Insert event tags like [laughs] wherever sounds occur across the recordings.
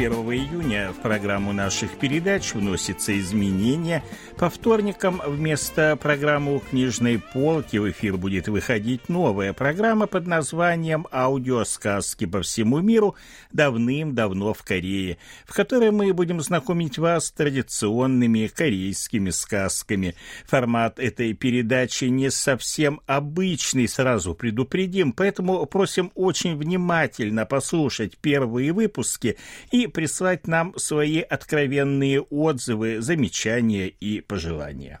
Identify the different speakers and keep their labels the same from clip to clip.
Speaker 1: 1 июня в программу наших передач вносятся изменения. По вторникам вместо программы книжной полки в эфир будет выходить новая программа под названием «Аудиосказки по всему миру давным-давно в Корее», в которой мы будем знакомить вас с традиционными корейскими сказками. Формат этой передачи не совсем обычный, сразу предупредим, поэтому просим очень внимательно послушать первые выпуски и прислать нам свои откровенные отзывы, замечания и пожелания.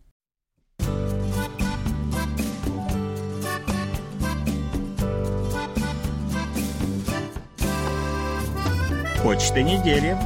Speaker 1: Почта недели.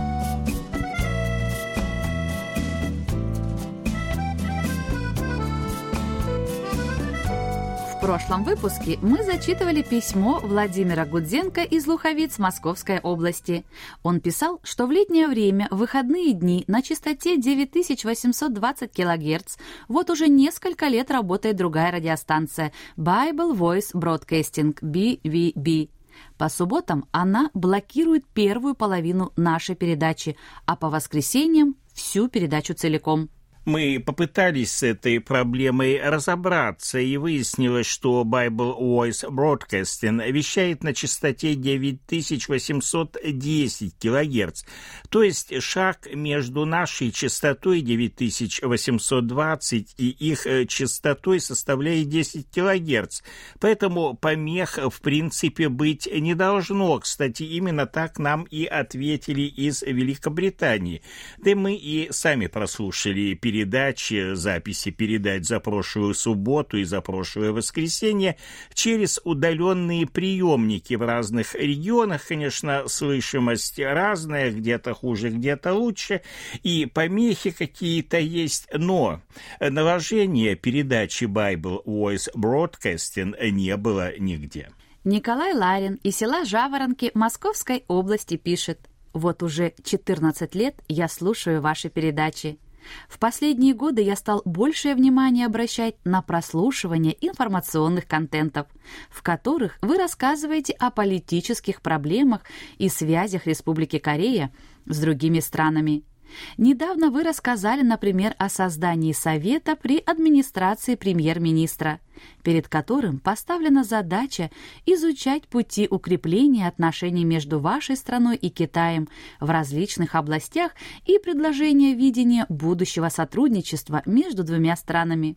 Speaker 2: В прошлом выпуске мы зачитывали письмо Владимира Гудзенко из Луховиц Московской области. Он писал, что в летнее время, в выходные дни на частоте 9820 кГц вот уже несколько лет работает другая радиостанция Bible Voice Broadcasting, BVB. По субботам она блокирует первую половину нашей передачи, а по воскресеньям – всю передачу целиком.
Speaker 1: Мы попытались с этой проблемой разобраться, и выяснилось, что Bible Voice Broadcasting вещает на частоте 9810 кГц, то есть шаг между нашей частотой 9820 и их э, частотой составляет 10 кГц, поэтому помех в принципе быть не должно. Кстати, именно так нам и ответили из Великобритании. Да мы и сами прослушали перед передачи, записи передач за прошлую субботу и за прошлое воскресенье через удаленные приемники в разных регионах. Конечно, слышимость разная, где-то хуже, где-то лучше, и помехи какие-то есть, но наложение передачи Bible Voice Broadcasting не было нигде.
Speaker 2: Николай Ларин из села Жаворонки Московской области пишет. Вот уже 14 лет я слушаю ваши передачи. В последние годы я стал большее внимание обращать на прослушивание информационных контентов, в которых вы рассказываете о политических проблемах и связях Республики Корея с другими странами – Недавно вы рассказали, например, о создании Совета при администрации премьер-министра, перед которым поставлена задача изучать пути укрепления отношений между вашей страной и Китаем в различных областях и предложение видения будущего сотрудничества между двумя странами.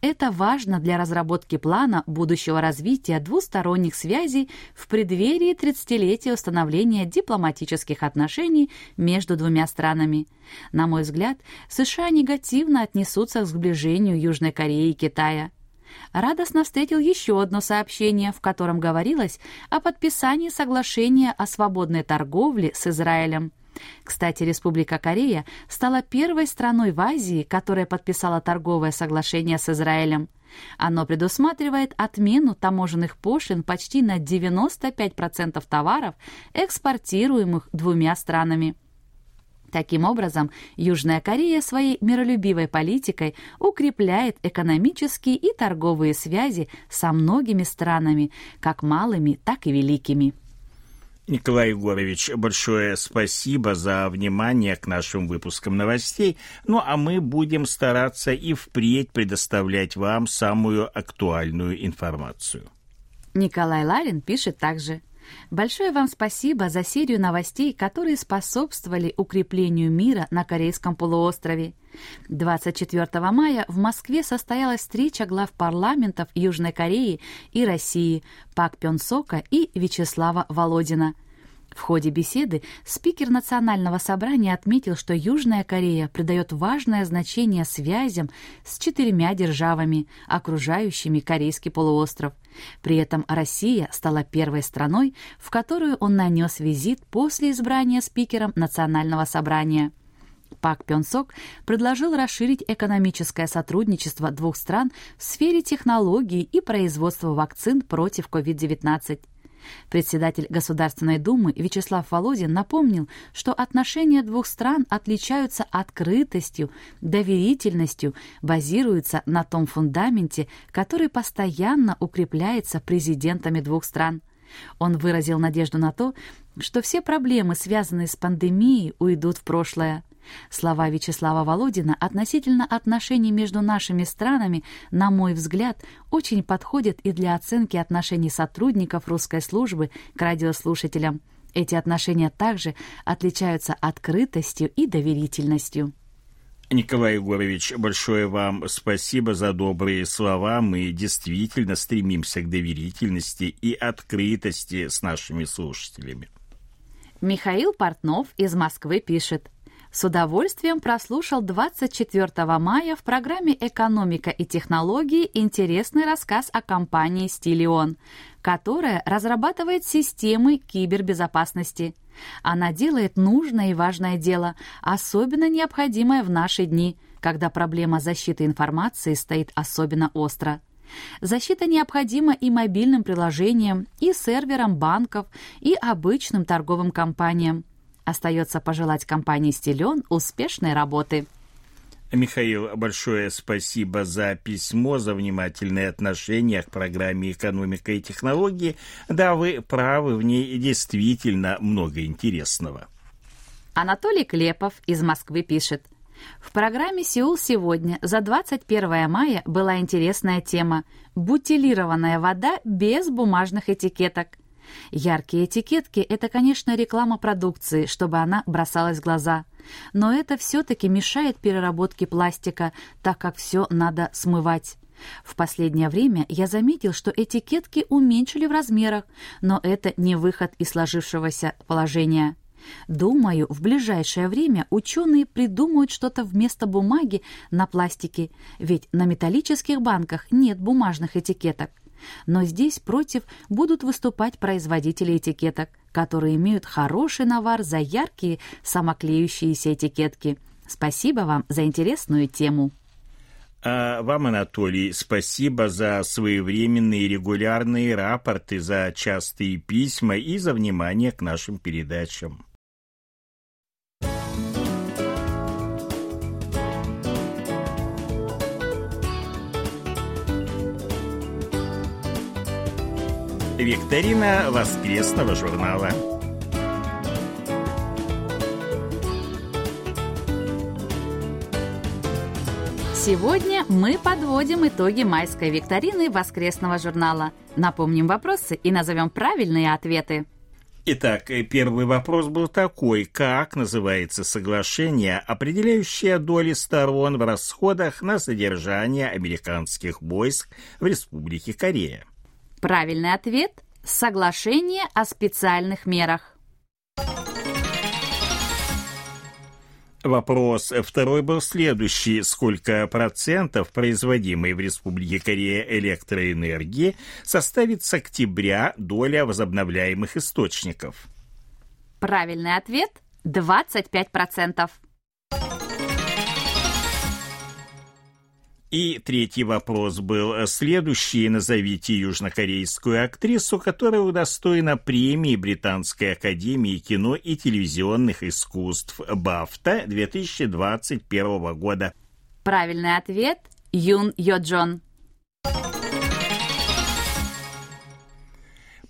Speaker 2: Это важно для разработки плана будущего развития двусторонних связей в преддверии 30-летия установления дипломатических отношений между двумя странами. На мой взгляд, США негативно отнесутся к сближению Южной Кореи и Китая. Радостно встретил еще одно сообщение, в котором говорилось о подписании соглашения о свободной торговле с Израилем. Кстати, Республика Корея стала первой страной в Азии, которая подписала торговое соглашение с Израилем. Оно предусматривает отмену таможенных пошлин почти на 95% товаров, экспортируемых двумя странами. Таким образом, Южная Корея своей миролюбивой политикой укрепляет экономические и торговые связи со многими странами, как малыми, так и великими.
Speaker 1: Николай Егорович, большое спасибо за внимание к нашим выпускам новостей. Ну а мы будем стараться и впредь предоставлять вам самую актуальную информацию.
Speaker 2: Николай Ларин пишет также. Большое вам спасибо за серию новостей, которые способствовали укреплению мира на Корейском полуострове. 24 мая в Москве состоялась встреча глав парламентов Южной Кореи и России Пак Пён Сока и Вячеслава Володина – в ходе беседы спикер Национального собрания отметил, что Южная Корея придает важное значение связям с четырьмя державами, окружающими Корейский полуостров. При этом Россия стала первой страной, в которую он нанес визит после избрания спикером Национального собрания. Пак Пён Сок предложил расширить экономическое сотрудничество двух стран в сфере технологий и производства вакцин против COVID-19. Председатель Государственной Думы Вячеслав Володин напомнил, что отношения двух стран отличаются открытостью, доверительностью, базируются на том фундаменте, который постоянно укрепляется президентами двух стран. Он выразил надежду на то, что все проблемы, связанные с пандемией, уйдут в прошлое. Слова Вячеслава Володина относительно отношений между нашими странами, на мой взгляд, очень подходят и для оценки отношений сотрудников русской службы к радиослушателям. Эти отношения также отличаются открытостью и доверительностью.
Speaker 1: Николай Егорович, большое вам спасибо за добрые слова. Мы действительно стремимся к доверительности и открытости с нашими слушателями.
Speaker 2: Михаил Портнов из Москвы пишет. С удовольствием прослушал 24 мая в программе «Экономика и технологии» интересный рассказ о компании «Стилион», которая разрабатывает системы кибербезопасности. Она делает нужное и важное дело, особенно необходимое в наши дни, когда проблема защиты информации стоит особенно остро. Защита необходима и мобильным приложениям, и серверам банков, и обычным торговым компаниям. Остается пожелать компании «Стилен» успешной работы.
Speaker 1: Михаил, большое спасибо за письмо, за внимательное отношение к программе «Экономика и технологии». Да, вы правы, в ней действительно много интересного.
Speaker 2: Анатолий Клепов из Москвы пишет. В программе «Сеул сегодня» за 21 мая была интересная тема «Бутилированная вода без бумажных этикеток». Яркие этикетки – это, конечно, реклама продукции, чтобы она бросалась в глаза. Но это все-таки мешает переработке пластика, так как все надо смывать. В последнее время я заметил, что этикетки уменьшили в размерах, но это не выход из сложившегося положения. Думаю, в ближайшее время ученые придумают что-то вместо бумаги на пластике, ведь на металлических банках нет бумажных этикеток. Но здесь против будут выступать производители этикеток, которые имеют хороший навар за яркие самоклеющиеся этикетки. Спасибо вам за интересную тему.
Speaker 1: А вам, Анатолий, спасибо за своевременные регулярные рапорты, за частые письма и за внимание к нашим передачам. Викторина воскресного журнала.
Speaker 2: Сегодня мы подводим итоги майской викторины воскресного журнала. Напомним вопросы и назовем правильные ответы.
Speaker 1: Итак, первый вопрос был такой. Как называется соглашение, определяющее доли сторон в расходах на содержание американских войск в Республике Корея?
Speaker 2: Правильный ответ – соглашение о специальных мерах.
Speaker 1: Вопрос второй был следующий. Сколько процентов производимой в Республике Корея электроэнергии составит с октября доля возобновляемых источников?
Speaker 2: Правильный ответ – 25 процентов.
Speaker 1: И третий вопрос был следующий. Назовите южнокорейскую актрису, которая удостоена премии Британской академии кино и телевизионных искусств «Бафта» 2021 года.
Speaker 2: Правильный ответ – Юн Йоджон.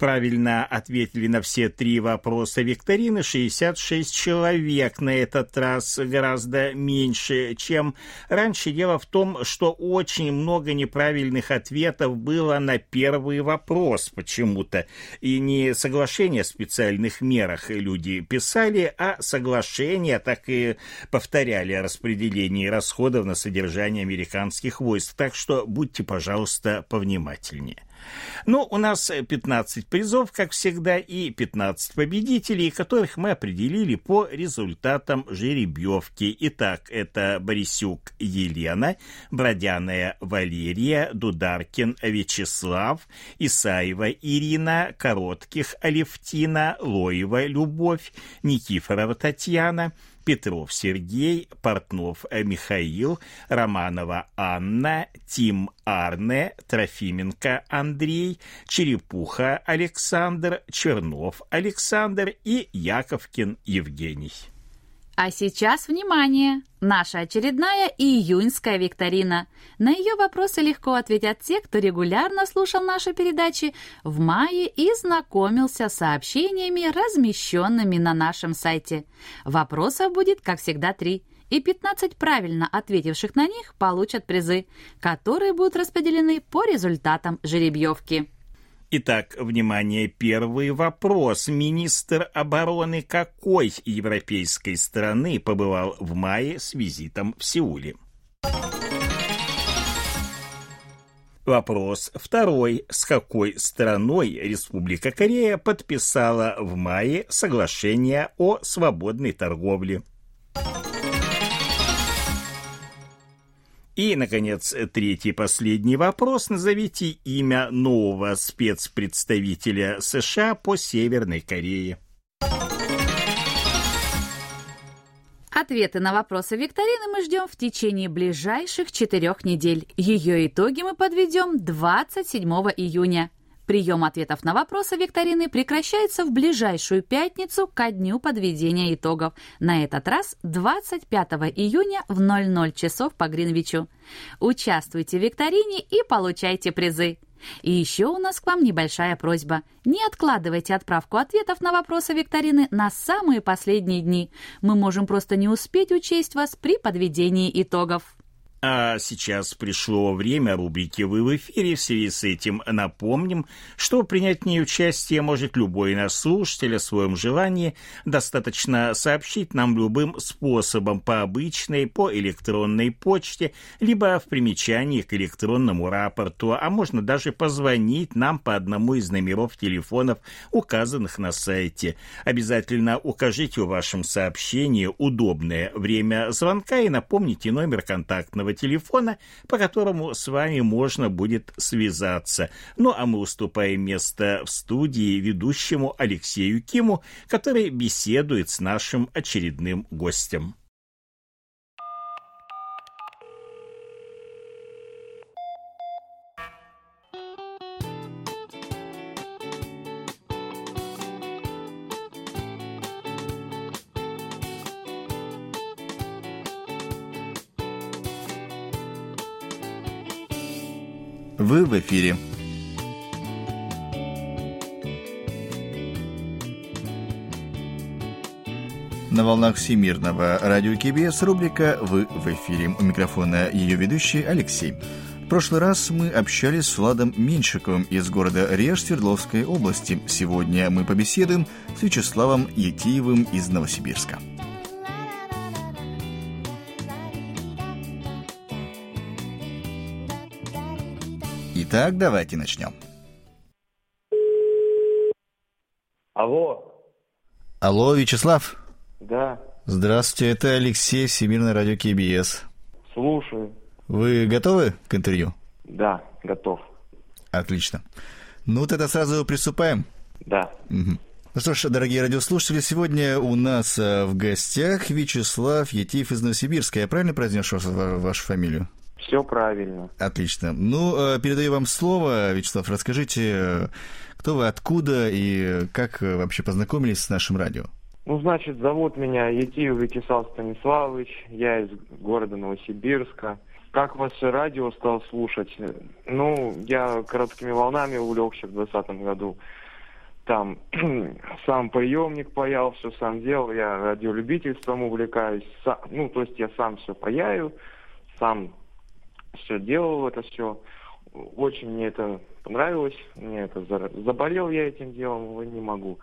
Speaker 1: Правильно ответили на все три вопроса викторины 66 человек. На этот раз гораздо меньше, чем раньше. Дело в том, что очень много неправильных ответов было на первый вопрос почему-то. И не соглашение о специальных мерах люди писали, а соглашение так и повторяли о распределении расходов на содержание американских войск. Так что будьте, пожалуйста, повнимательнее. Ну, у нас 15 призов, как всегда, и 15 победителей, которых мы определили по результатам жеребьевки. Итак, это Борисюк Елена, Бродяная Валерия, Дударкин Вячеслав, Исаева Ирина, Коротких Алевтина, Лоева Любовь, Никифорова Татьяна – Петров Сергей, Портнов Михаил, Романова Анна, Тим Арне, Трофименко Андрей, Черепуха Александр, Чернов Александр и Яковкин Евгений.
Speaker 2: А сейчас внимание! Наша очередная июньская викторина. На ее вопросы легко ответят те, кто регулярно слушал наши передачи в мае и знакомился с сообщениями, размещенными на нашем сайте. Вопросов будет, как всегда, три. И 15 правильно ответивших на них получат призы, которые будут распределены по результатам жеребьевки.
Speaker 1: Итак, внимание, первый вопрос. Министр обороны какой европейской страны побывал в мае с визитом в Сеуле? Вопрос второй. С какой страной Республика Корея подписала в мае соглашение о свободной торговле? И, наконец, третий последний вопрос. Назовите имя нового спецпредставителя США по Северной Корее.
Speaker 2: Ответы на вопросы викторины мы ждем в течение ближайших четырех недель. Ее итоги мы подведем 27 июня. Прием ответов на вопросы викторины прекращается в ближайшую пятницу ко дню подведения итогов. На этот раз 25 июня в 00 часов по Гринвичу. Участвуйте в викторине и получайте призы. И еще у нас к вам небольшая просьба. Не откладывайте отправку ответов на вопросы викторины на самые последние дни. Мы можем просто не успеть учесть вас при подведении итогов.
Speaker 1: А сейчас пришло время рубрики «Вы в эфире». В связи с этим напомним, что принять в ней участие может любой наш слушатель о своем желании. Достаточно сообщить нам любым способом по обычной, по электронной почте, либо в примечании к электронному рапорту, а можно даже позвонить нам по одному из номеров телефонов, указанных на сайте. Обязательно укажите в вашем сообщении удобное время звонка и напомните номер контактного телефона, по которому с вами можно будет связаться. Ну а мы уступаем место в студии ведущему Алексею Киму, который беседует с нашим очередным гостем.
Speaker 3: Вы в эфире. На волнах Всемирного радио КБС рубрика «Вы в эфире». У микрофона ее ведущий Алексей. В прошлый раз мы общались с Владом Меньшиковым из города Реж Свердловской области. Сегодня мы побеседуем с Вячеславом Етиевым из Новосибирска. Итак, давайте начнем.
Speaker 4: Алло.
Speaker 3: Алло, Вячеслав.
Speaker 4: Да.
Speaker 3: Здравствуйте, это Алексей, Всемирное радио КБС.
Speaker 4: Слушаю.
Speaker 3: Вы готовы к интервью?
Speaker 4: Да, готов.
Speaker 3: Отлично. Ну, тогда сразу приступаем.
Speaker 4: Да.
Speaker 3: Угу. Ну что ж, дорогие радиослушатели, сегодня у нас э, в гостях Вячеслав Етиев из Новосибирска. Я правильно произнес вашу фамилию?
Speaker 4: Все правильно.
Speaker 3: Отлично. Ну, э, передаю вам слово, Вячеслав. Расскажите, кто вы, откуда и как вообще познакомились с нашим радио?
Speaker 4: Ну, значит, зовут меня Етиев Вячеслав Станиславович. Я из города Новосибирска. Как ваше радио стал слушать? Ну, я короткими волнами увлекся в 2020 году. там [clears throat] сам приемник паял, все сам делал, я радиолюбительством увлекаюсь, сам, ну, то есть я сам все паяю, сам все делал это все. Очень мне это понравилось, мне это заболел я этим делом, не могу.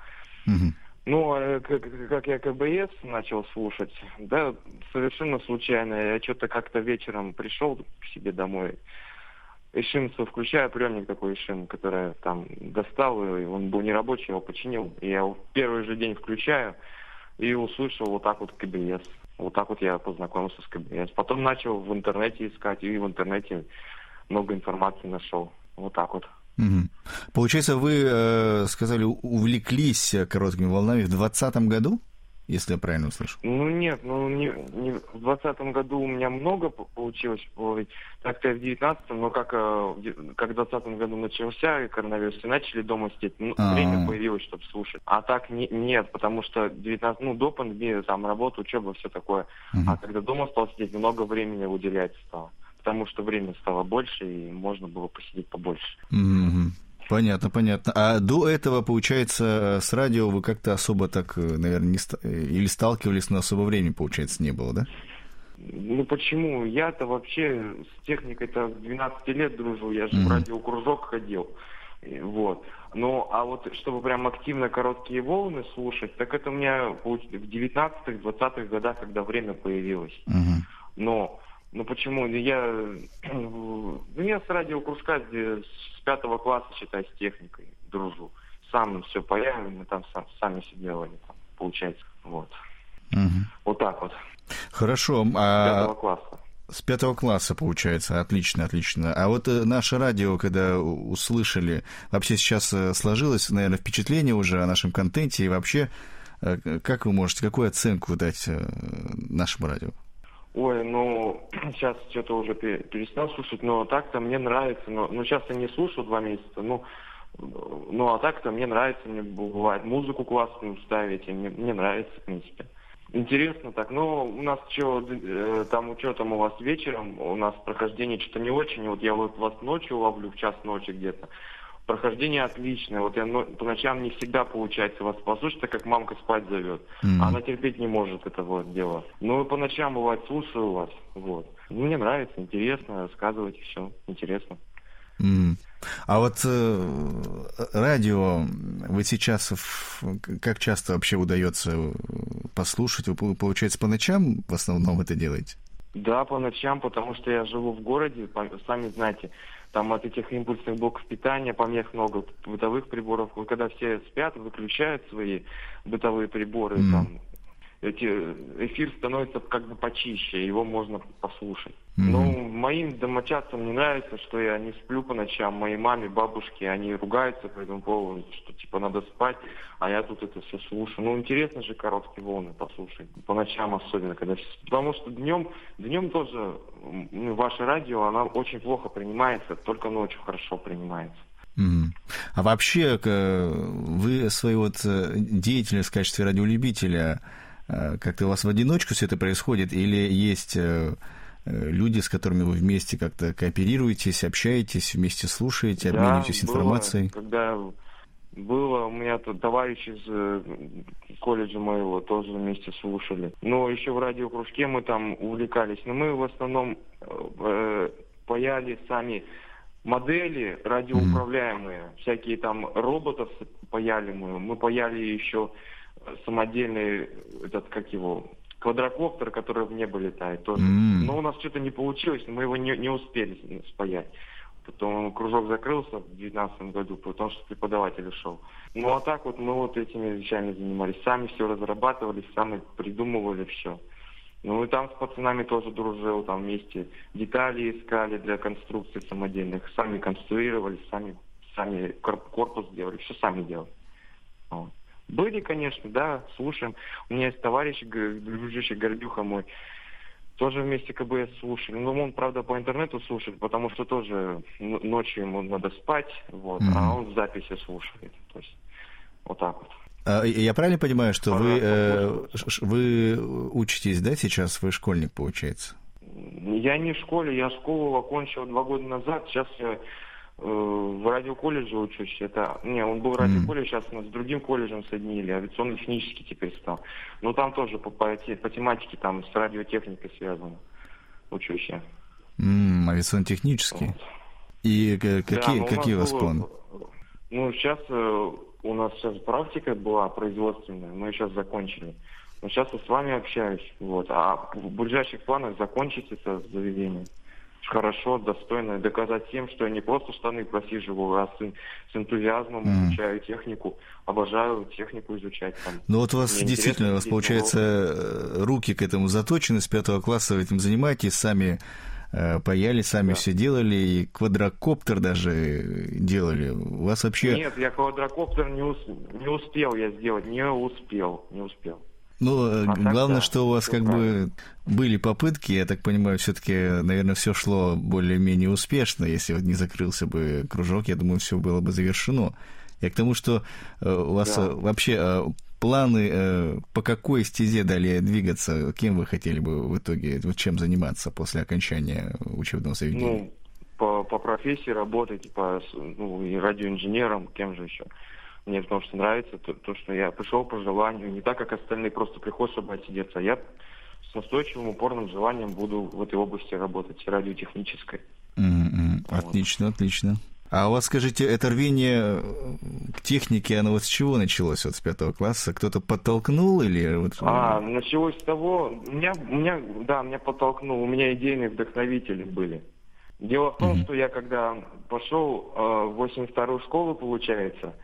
Speaker 4: Mm-hmm. Ну, как, как я КБС начал слушать, да, совершенно случайно. Я что-то как-то вечером пришел к себе домой, Ишимцу включаю, приемник такой Ишим, который там достал, и он был нерабочий, его починил. И я в первый же день включаю и услышал вот так вот КБС. Вот так вот я познакомился с КБС. Потом начал в интернете искать, и в интернете много информации нашел. Вот так вот.
Speaker 3: Угу. Получается, вы э, сказали, увлеклись короткими волнами в 2020 году? Если я правильно услышал.
Speaker 4: Ну нет, ну не, не, в двадцатом году у меня много получилось половить, так-то в девятнадцатом, но как, э, как в двадцатом году начался коронавирус, и начали дома сидеть, ну, А-а-а. время появилось, чтобы слушать. А так не, нет, потому что 19, ну до пандемии там работа, учеба, все такое. Угу. А когда дома стал сидеть, много времени уделять стало. Потому что время стало больше, и можно было посидеть побольше.
Speaker 3: Угу. Понятно, понятно. А до этого, получается, с радио вы как-то особо так, э, наверное, не ст... Э, или сталкивались, но особо времени, получается, не было, да?
Speaker 4: Ну почему? Я-то вообще с техникой-то с 12 лет дружу, я же mm-hmm. в радиокружок ходил. Вот. Ну, а вот чтобы прям активно короткие волны слушать, так это у меня в 19-х, 20-х годах, когда время появилось. Mm-hmm. Но ну почему? Я, ну, я [clears throat] с радиокружка с пятого класса, считай, с техникой дружу. Сам все паяли, мы там сам, сами все делали, там, получается. Вот. Угу. Вот так вот.
Speaker 3: Хорошо.
Speaker 4: А... С пятого класса.
Speaker 3: С пятого класса, получается. Отлично, отлично. А вот э, наше радио, когда услышали, вообще сейчас э, сложилось, наверное, впечатление уже о нашем контенте и вообще, э, как вы можете, какую оценку дать нашему радио?
Speaker 4: Ой, ну, [clears throat] сейчас что-то уже перестал слушать, но так-то мне нравится. Но, ну, сейчас я не слушаю два месяца, ну, ну, а так-то мне нравится, мне бывает музыку классную ставить, и мне, мне нравится, в принципе. Интересно так, но у нас что, э, там, что там у вас вечером, у нас прохождение что-то не очень, вот я вот вас ночью ловлю, в час ночи где-то, Прохождение отличное. Вот я ну, по ночам не всегда получается вас послушать, так как мамка спать зовет. Mm. Она терпеть не может этого дела. Но по ночам бывает слушаю вас. Вот. Мне нравится, интересно, рассказывайте все. Интересно.
Speaker 3: Mm. А вот э, радио вы сейчас как часто вообще удается послушать? Вы, получается, по ночам в основном это делаете?
Speaker 4: Да, по ночам, потому что я живу в городе, сами знаете, там от этих импульсных блоков питания помех много, бытовых приборов. Когда все спят, выключают свои бытовые приборы, mm. там эти, эфир становится как бы почище, его можно послушать. Mm-hmm. Ну, моим домочадцам не нравится, что я не сплю по ночам. Моей маме, бабушке, они ругаются по этому поводу, что типа надо спать, а я тут это все слушаю. Ну, интересно же короткие волны послушать. По ночам особенно, когда... Потому что днем, днем тоже ну, ваше радио, оно очень плохо принимается, только ночью хорошо принимается.
Speaker 3: А вообще, вы свою вот э, деятельность в качестве радиолюбителя Э, как-то у вас в одиночку все это происходит, или есть э, э, люди, с которыми вы вместе как-то кооперируетесь, общаетесь, вместе слушаете, да, обмениваетесь информацией?
Speaker 4: Было, когда было, у меня тут товарищ из колледжа моего тоже вместе слушали. Но еще в радиокружке мы там увлекались. Но мы в основном э, паяли сами модели радиоуправляемые, mm. всякие там роботов паяли мы. Мы паяли еще самодельный, этот, как его, квадрокоптер, который в небо летает тоже. Mm. Но у нас что-то не получилось, мы его не, не успели спаять. Потом кружок закрылся в 2019 году, потому что преподаватель ушел. Ну а так вот мы вот этими вещами занимались. Сами все разрабатывали, сами придумывали все. Ну и там с пацанами тоже дружил, там вместе детали искали для конструкций самодельных, сами конструировали, сами, сами корпус делали, все сами делали. Вот. Были, конечно, да, слушаем. У меня есть товарищ, дружище Гордюха мой, тоже вместе КБС слушали. Ну, он, правда, по интернету слушает, потому что тоже ночью ему надо спать, вот, mm-hmm. а он в записи слушает. То есть, вот так вот.
Speaker 3: А, я правильно понимаю, что вы, э, вы учитесь, да, сейчас? Вы школьник, получается?
Speaker 4: Я не в школе, я школу окончил два года назад. Сейчас я в радиоколледже учусь. Это, не, он был в радиоколледж, сейчас нас с другим колледжем соединили, авиационно-технический теперь стал. Но там тоже по, по, по тематике там с радиотехникой связано учусь я.
Speaker 3: Mm, авиационно-технический. Вот. И какие, да, какие у вас было, планы?
Speaker 4: Ну, сейчас э, у нас сейчас практика была производственная, мы сейчас закончили. Но сейчас я с вами общаюсь, вот. А в ближайших планах закончить это заведение хорошо, достойно, доказать всем, что я не просто штаны просиживаю, а с, с энтузиазмом mm. изучаю технику, обожаю технику изучать. Там.
Speaker 3: Ну вот у вас Мне действительно, у вас получается э, руки к этому заточены, с пятого класса вы этим занимаетесь, сами э, паяли, сами да. все делали, и квадрокоптер даже делали. У вас вообще...
Speaker 4: Нет, я квадрокоптер не, ус... не успел я сделать, не успел, не успел.
Speaker 3: Ну, а главное, да, что у вас как бы были попытки, я так понимаю, все-таки, наверное, все шло более-менее успешно. Если вот не закрылся бы кружок, я думаю, все было бы завершено. Я к тому, что э, у вас да. вообще э, планы э, по какой стезе далее двигаться, кем вы хотели бы в итоге, вот чем заниматься после окончания учебного заведения?
Speaker 4: Ну, по, по профессии работать, по ну, и радиоинженером, кем же еще. Мне потому что нравится то, то, что я пришел по желанию, не так, как остальные просто приходят, чтобы отсидеться. А я с настойчивым, упорным желанием буду в этой области работать, радиотехнической.
Speaker 3: Mm-hmm. Вот. Отлично, отлично. А у вас, скажите, это рвение к технике, оно вот с чего началось, вот с пятого класса? Кто-то подтолкнул или... Вот...
Speaker 4: А, началось с того, меня, меня, да, меня подтолкнул, у меня идейные вдохновители были. Дело в том, mm-hmm. что я когда пошел э, в 82-ю школу, получается,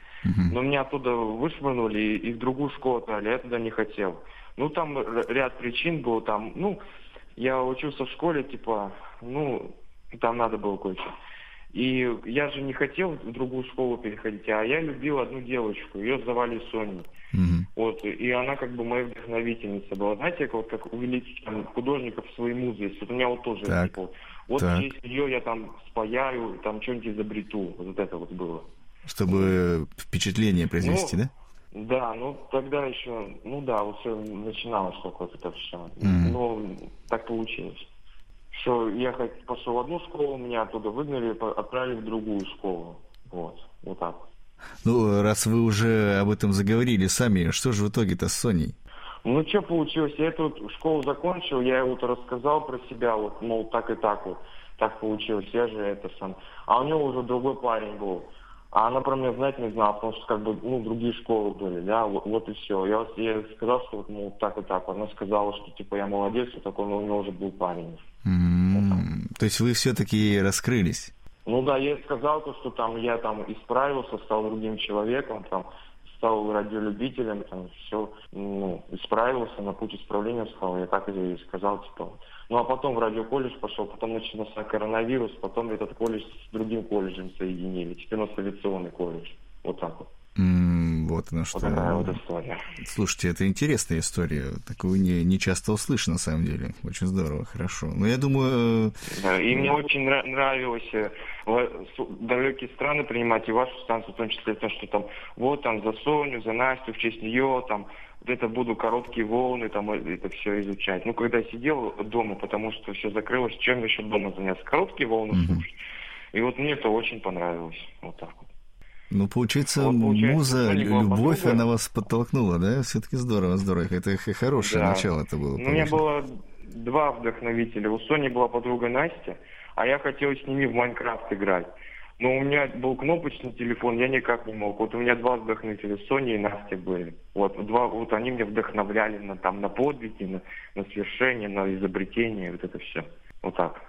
Speaker 4: но меня оттуда вышвырнули и, в другую школу отдали, я туда не хотел. Ну, там ряд причин был, там, ну, я учился в школе, типа, ну, там надо было кое-что. И я же не хотел в другую школу переходить, а я любил одну девочку, ее звали Соней. Mm-hmm. Вот, и она как бы моя вдохновительница была. Знаете, вот, как увеличить там, художников своей музы есть. Вот у меня вот тоже так. типа, вот так. через нее я там спаяю, там что-нибудь изобрету. Вот это вот было.
Speaker 3: Чтобы впечатление произвести,
Speaker 4: ну,
Speaker 3: да?
Speaker 4: Да, ну тогда еще, ну да, вот все начиналось только это все. Mm-hmm. Но так получилось. Что я пошел в одну школу, меня оттуда выгнали, отправили в другую школу. Вот, вот так.
Speaker 3: Ну, раз вы уже об этом заговорили сами, что же в итоге-то с Соней?
Speaker 4: Ну, что получилось? Я эту школу закончил, я вот рассказал про себя, вот, мол, так и так вот, так получилось, я же это сам. А у него уже другой парень был. А она про меня знать не знала, потому что как бы, ну, другие школы были, да, вот, вот и все. Я, я сказал, что вот, ну, так и так. Она сказала, что, типа, я молодец, и такой, но у него уже был парень.
Speaker 3: Mm-hmm. Вот То есть вы все-таки раскрылись?
Speaker 4: Ну да, я сказал то, что там я там исправился, стал другим человеком, там, стал радиолюбителем, там, все, ну, исправился, на путь исправления стал. Я так и сказал, типа, ну а потом в радиоколледж пошел, потом начался коронавирус, потом этот колледж с другим колледжем соединили. Теперь у нас авиационный колледж. Вот так вот.
Speaker 3: Mm, вот на что.
Speaker 4: Вот такая вот история.
Speaker 3: Слушайте, это интересная история. Такую не, не часто услышно, на самом деле. Очень здорово, хорошо. Но я думаю...
Speaker 4: Э, да, и мне очень нравилось э, далекие страны принимать и вашу станцию, в том числе то, что там, вот там за Соню, за Настю, в честь нее, там, это буду короткие волны, там это все изучать. Ну, когда я сидел дома, потому что все закрылось, чем еще дома заняться? Короткие волны mm-hmm. слушать. И вот мне это очень понравилось. Вот так вот.
Speaker 3: Ну, получается, вот, получается муза, любовь, подруга. она вас подтолкнула, да? Все-таки здорово, здорово. Это хорошее да. начало это было.
Speaker 4: Ну, у меня было два вдохновителя. У Сони была подруга Настя, а я хотел с ними в Майнкрафт играть. Но у меня был кнопочный телефон, я никак не мог. Вот у меня два вдохновителя, Соня и Настя были. Вот, два, вот они меня вдохновляли на, там, на подвиги, на, на свершение, на изобретение, вот это все. Вот так.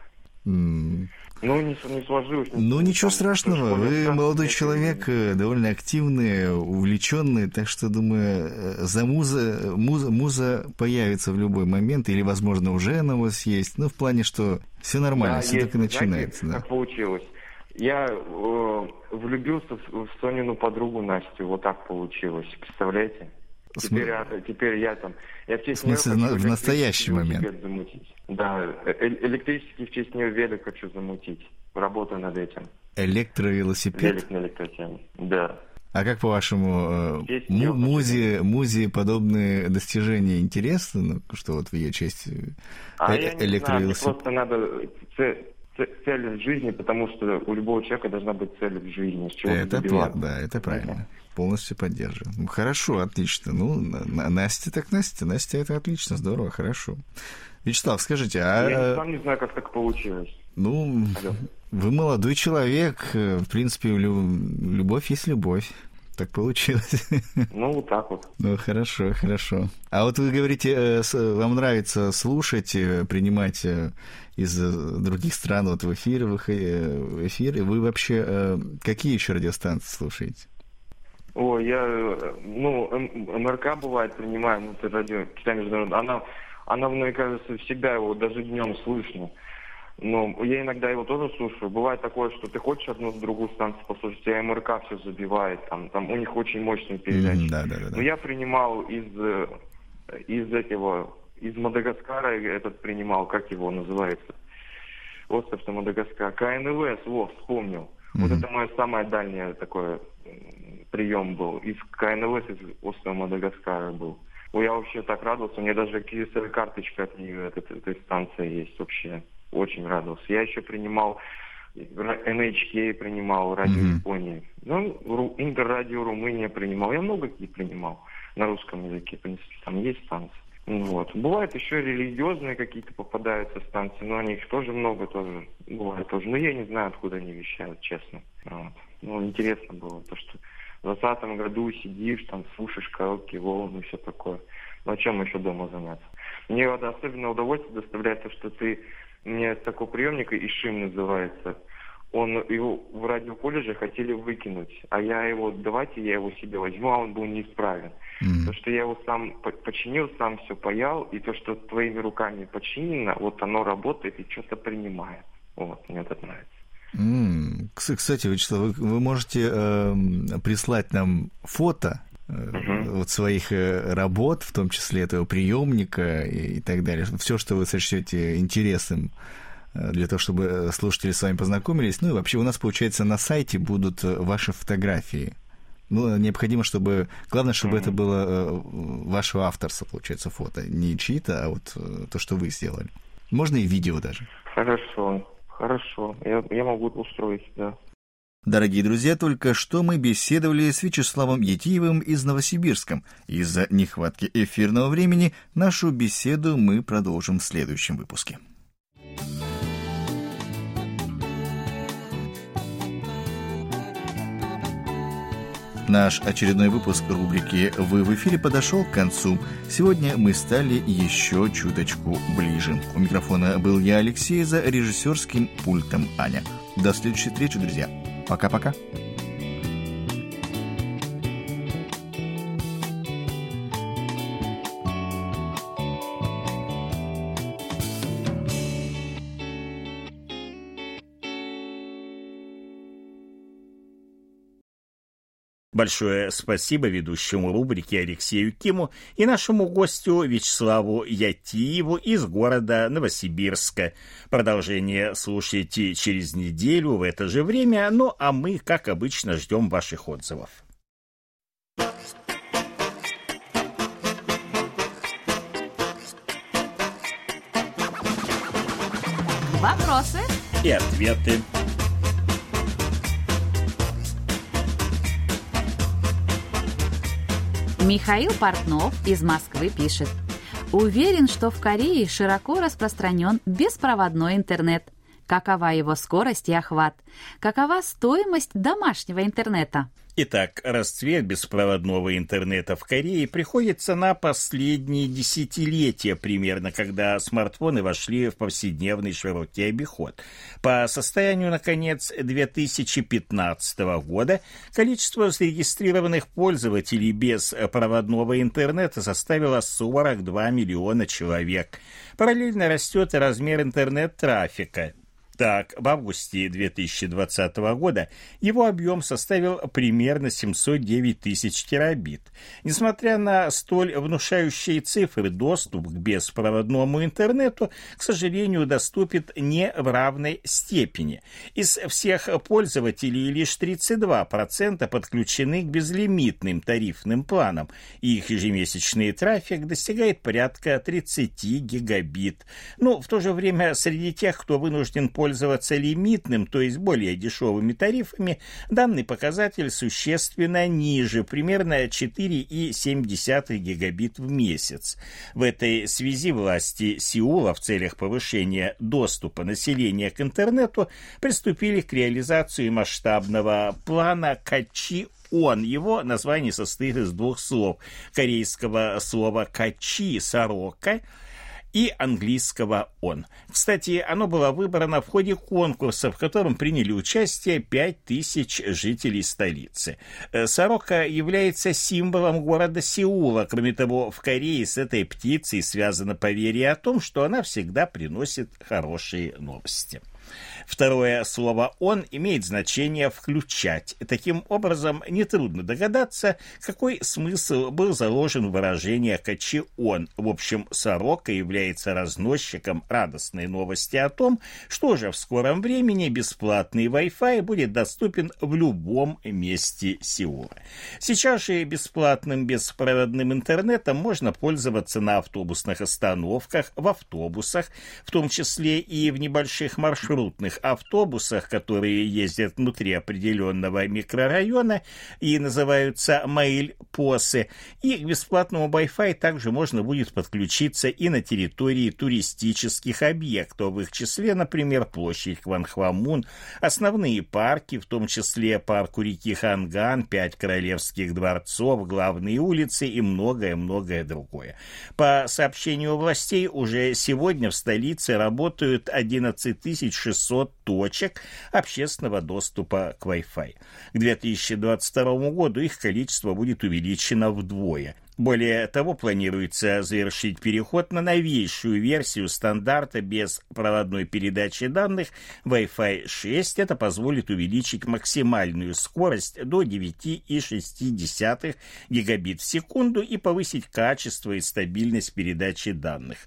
Speaker 3: Mm.
Speaker 4: Ну, не, не сложилось.
Speaker 3: Ну, ничего страшного. Вы молодой человек, э, довольно активный, увлеченный, так что, думаю, э, за муза, муза, муза появится в любой момент, или, возможно, уже она у вас есть. Ну, в плане, что все нормально, да, все есть. только начинается.
Speaker 4: Знаете, да. как получилось? Я э, влюбился в, в Сонину подругу Настю. Вот так получилось. Представляете? Теперь, я, теперь я там... Я
Speaker 3: в, честь в смысле, нее в настоящий момент?
Speaker 4: Замутить. Да, э, э электрический в честь нее велик хочу замутить. Работаю над этим.
Speaker 3: Электровелосипед?
Speaker 4: Велик на электротеме, да.
Speaker 3: А как по-вашему, э, му- музе, музе подобные достижения интересны, ну, что вот в ее честь
Speaker 4: а э- я не электровелосипед? Знаю, просто надо цель в жизни, потому что у любого человека должна быть цель в жизни. С чего
Speaker 3: это, да, это правильно. Полностью поддерживаю. Ну, хорошо, отлично. Ну, Настя так Настя. Настя, это отлично, здорово, хорошо. Вячеслав, скажите, а...
Speaker 4: Я сам не знаю, как так получилось.
Speaker 3: Ну, Алло. вы молодой человек. В принципе, любовь есть любовь. Так получилось. [laughs]
Speaker 4: Ну, вот так вот.
Speaker 3: Ну, хорошо, хорошо. А вот вы говорите, э, вам нравится слушать, э, принимать э, из других стран вот в эфир, в эфир. И вы вообще какие еще радиостанции слушаете?
Speaker 4: О, я, ну, МРК бывает принимаю, ну, это радио, она, она, мне кажется, всегда его даже днем слышно. Но я иногда его тоже слушаю. Бывает такое, что ты хочешь одну другую станцию послушать, тебя МРК все забивает. Там, там у них очень мощные передачи. Mm, да, да, да. Но я принимал из, э, из этого, из Мадагаскара этот принимал, как его называется? Остров Мадагаскар. КНВС, во, вспомнил. Mm-hmm. Вот это мое самое дальнее такое прием был. Из КНВС, из острова Мадагаскара был. Ой, я вообще так радовался. У меня даже кредитная карточка от нее, от этой, этой станции есть вообще очень радовался. Я еще принимал NHK принимал, радио mm-hmm. Японии. Ну, Интеррадио Румыния принимал. Я много какие принимал на русском языке. В принципе, там есть станции. Ну вот. Бывают еще религиозные какие-то попадаются станции, но они их тоже много тоже бывает тоже. Но я не знаю, откуда они вещают, честно. Вот. Ну, интересно было то, что в 2020 году сидишь, там слушаешь короткие волны и все такое. Ну, а чем еще дома заняться? Мне вот особенно удовольствие доставляет то, что ты у меня такой приемник, Ишим называется. Он его в радиоколледже хотели выкинуть, а я его, давайте я его себе возьму, а он был неисправен. Mm-hmm. То, что я его сам починил, сам все паял, и то, что твоими руками починено, вот оно работает и что-то принимает. Вот, мне это нравится.
Speaker 3: Mm. Кстати, Вячеслав, вы, вы можете э, прислать нам фото угу. вот своих э, работ, в том числе этого приемника и, и так далее. Все, что вы сочтете интересным э, для того, чтобы слушатели с вами познакомились. Ну и вообще у нас, получается, на сайте будут ваши фотографии. Ну, необходимо, чтобы... Главное, чтобы mm это было вашего авторства, получается, фото. Не чьи-то, а вот то, что вы сделали. Можно и видео даже.
Speaker 4: Хорошо, хорошо. Я, я могу устроить, да.
Speaker 3: Дорогие друзья, только что мы беседовали с Вячеславом Етиевым из Новосибирска. Из-за нехватки эфирного времени нашу беседу мы продолжим в следующем выпуске. Наш очередной выпуск рубрики «Вы в эфире» подошел к концу. Сегодня мы стали еще чуточку ближе. У микрофона был я, Алексей, за режиссерским пультом Аня. До следующей встречи, друзья. Пока-пока.
Speaker 1: Большое спасибо ведущему рубрики Алексею Киму и нашему гостю Вячеславу Ятиеву из города Новосибирска. Продолжение слушайте через неделю в это же время, ну а мы, как обычно, ждем ваших отзывов.
Speaker 2: Вопросы
Speaker 1: и ответы.
Speaker 2: Михаил Портнов из Москвы пишет. Уверен, что в Корее широко распространен беспроводной интернет. Какова его скорость и охват? Какова стоимость домашнего интернета?
Speaker 1: Итак, расцвет беспроводного интернета в Корее приходится на последние десятилетия примерно, когда смартфоны вошли в повседневный широкий обиход. По состоянию на конец 2015 года количество зарегистрированных пользователей без проводного интернета составило 42 миллиона человек. Параллельно растет и размер интернет-трафика. Так, в августе 2020 года его объем составил примерно 709 тысяч терабит. Несмотря на столь внушающие цифры, доступ к беспроводному интернету, к сожалению, доступен не в равной степени. Из всех пользователей лишь 32% подключены к безлимитным тарифным планам, и их ежемесячный трафик достигает порядка 30 гигабит. Но в то же время среди тех, кто вынужден пользоваться пользоваться лимитным, то есть более дешевыми тарифами, данный показатель существенно ниже, примерно 4,7 гигабит в месяц. В этой связи власти Сеула в целях повышения доступа населения к интернету приступили к реализации масштабного плана Качи он. Его название состоит из двух слов. Корейского слова «качи» — «сорока», и английского «он». Кстати, оно было выбрано в ходе конкурса, в котором приняли участие 5000 жителей столицы. Э, сорока является символом города Сеула. Кроме того, в Корее с этой птицей связано поверье о том, что она всегда приносит хорошие новости. Второе слово «он» имеет значение «включать». Таким образом, нетрудно догадаться, какой смысл был заложен в выражение «качи он». В общем, сорока является разносчиком радостной новости о том, что уже в скором времени бесплатный Wi-Fi будет доступен в любом месте Сеула. Сейчас же бесплатным беспроводным интернетом можно пользоваться на автобусных остановках, в автобусах, в том числе и в небольших маршрутных автобусах, которые ездят внутри определенного микрорайона и называются маиль-посы, и к бесплатному Wi-Fi также можно будет подключиться и на территории туристических объектов, в их числе, например, площадь Кванхвамун, основные парки, в том числе парк у реки Ханган, пять королевских дворцов, главные улицы и многое-многое другое. По сообщению властей, уже сегодня в столице работают 11 600 500 точек общественного доступа к Wi-Fi. К 2022 году их количество будет увеличено вдвое – более того, планируется завершить переход на новейшую версию стандарта без проводной передачи данных Wi-Fi 6. Это позволит увеличить максимальную скорость до 9,6 гигабит в секунду и повысить качество и стабильность передачи данных.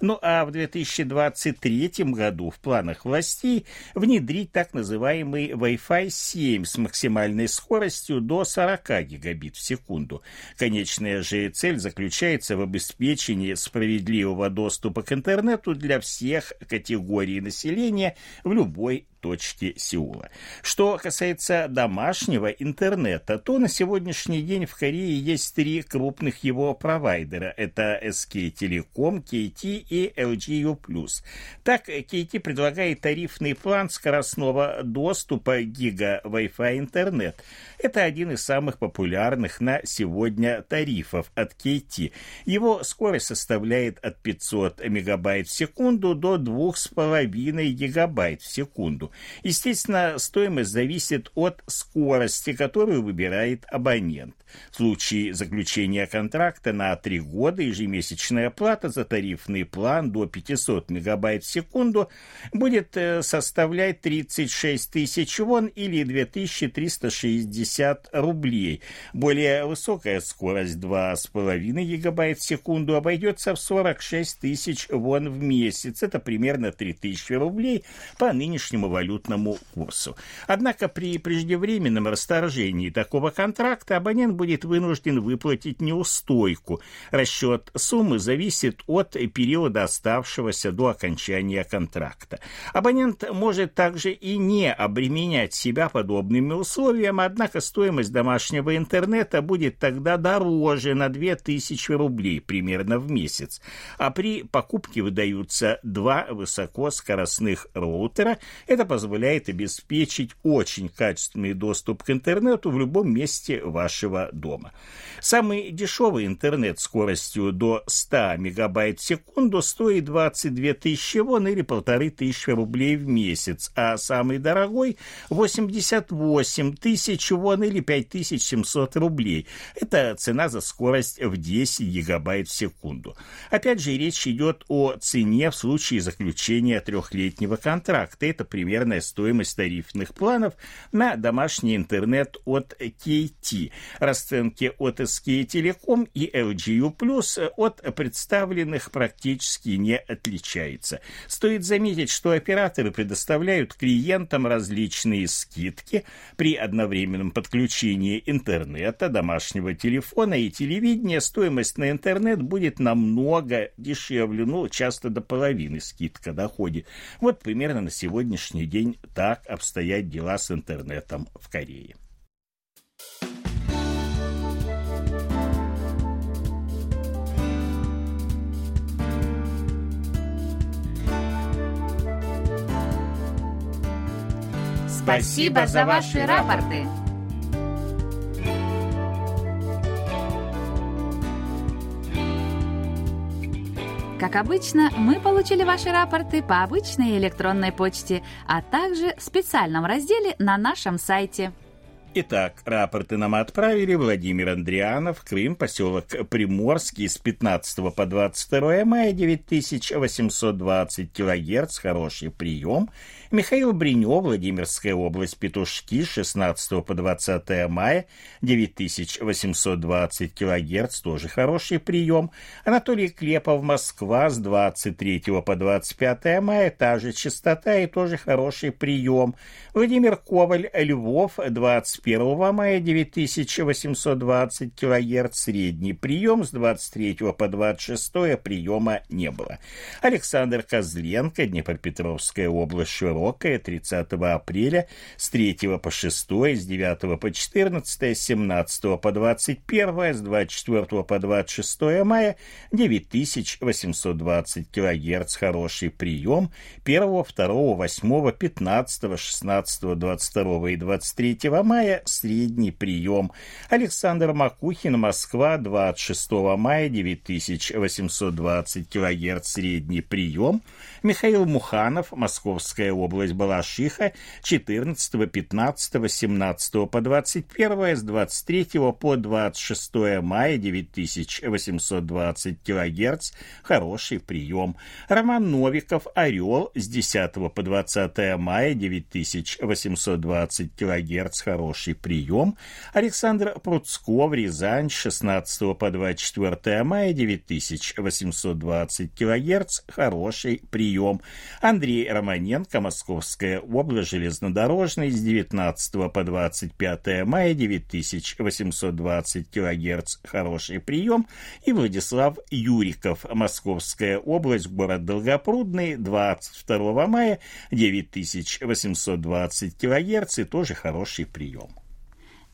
Speaker 1: Ну а в 2023 году в планах властей внедрить так называемый Wi-Fi 7 с максимальной скоростью до 40 гигабит в секунду. Конечная же Наша цель заключается в обеспечении справедливого доступа к интернету для всех категорий населения в любой точки Сеула. Что касается домашнего интернета, то на сегодняшний день в Корее есть три крупных его провайдера. Это SK Telecom, KT и LGU+. Так, KT предлагает тарифный план скоростного доступа гига Wi-Fi интернет. Это один из самых популярных на сегодня тарифов от KT. Его скорость составляет от 500 мегабайт в секунду до 2,5 гигабайт в секунду. Естественно, стоимость зависит от скорости, которую выбирает абонент. В случае заключения контракта на 3 года ежемесячная плата за тарифный план до 500 мегабайт в секунду будет э, составлять 36 тысяч вон или 2360 рублей. Более высокая скорость 2,5 гигабайт в секунду обойдется в 46 тысяч вон в месяц. Это примерно 3000 рублей по нынешнему валютному курсу. Однако при преждевременном расторжении такого контракта абонент будет вынужден выплатить неустойку. Расчет суммы зависит от периода оставшегося до окончания контракта. Абонент может также и не обременять себя подобными условиями, однако стоимость домашнего интернета будет тогда дороже на 2000 рублей примерно в месяц. А при покупке выдаются два высокоскоростных роутера. Это позволяет обеспечить очень качественный доступ к интернету в любом месте вашего дома. Самый дешевый интернет скоростью до 100 мегабайт в секунду стоит 22 тысячи вон или полторы тысячи рублей в месяц, а самый дорогой 88 тысяч вон или 5700 рублей. Это цена за скорость в 10 гигабайт в секунду. Опять же, речь идет о цене в случае заключения трехлетнего контракта. Это примерно примерная стоимость тарифных планов на домашний интернет от KT. Расценки от SK Telecom и LGU Plus от представленных практически не отличаются. Стоит заметить, что операторы предоставляют клиентам различные скидки при одновременном подключении интернета, домашнего телефона и телевидения. Стоимость на интернет будет намного дешевле, ну, часто до половины скидка доходит. Вот примерно на сегодняшний день так обстоят дела с интернетом в Корее.
Speaker 2: Спасибо за ваши рапорты. Как обычно, мы получили ваши рапорты по обычной электронной почте, а также в специальном разделе на нашем сайте.
Speaker 1: Итак, рапорты нам отправили Владимир Андрианов, Крым, поселок Приморский с 15 по 22 мая 9820 килогерц, хороший прием. Михаил Бринев, Владимирская область, Петушки, 16 по 20 мая, 9820 килогерц, тоже хороший прием. Анатолий Клепов, Москва, с 23 по 25 мая, та же частота и тоже хороший прием. Владимир Коваль, Львов, 21 мая, 9820 килогерц, средний прием, с 23 по 26 приема не было. Александр Козленко, Днепропетровская область, широкая 30 апреля с 3 по 6, с 9 по 14, с 17 по 21, с 24 по 26 мая 9820 кГц хороший прием 1, 2, 8, 15, 16, 22 и 23 мая средний прием. Александр Макухин, Москва, 26 мая 9820 кГц средний прием. Михаил Муханов, Московская область область Балашиха 14, 15, 17 по 21, с 23 по 26 мая 9820 килогерц, хороший прием. Роман Новиков, Орел, с 10 по 20 мая 9820 килогерц, хороший прием. Александр Пруцков, Рязань, 16 по 24 мая 9820 килогерц, хороший прием. Андрей Романенко, Москва, Московская область железнодорожной с 19 по 25 мая 9820 кГц хороший прием и Владислав Юриков Московская область город Долгопрудный 22 мая 9820 кГц и тоже хороший прием.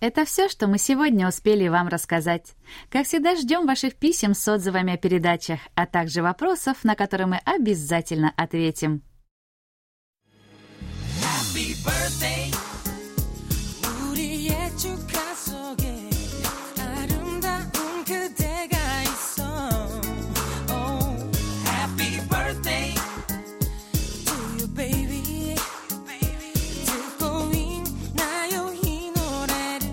Speaker 2: Это все, что мы сегодня успели вам рассказать. Как всегда, ждем ваших писем с отзывами о передачах, а также вопросов, на которые мы обязательно ответим. Happy birthday 우리의 축하 속에 아름다운 그대가 있어 oh, Happy birthday to you baby 듣고 있나요 이 노래를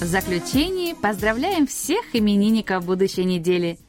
Speaker 2: В заключении поздравляем всех именинников будущей недели –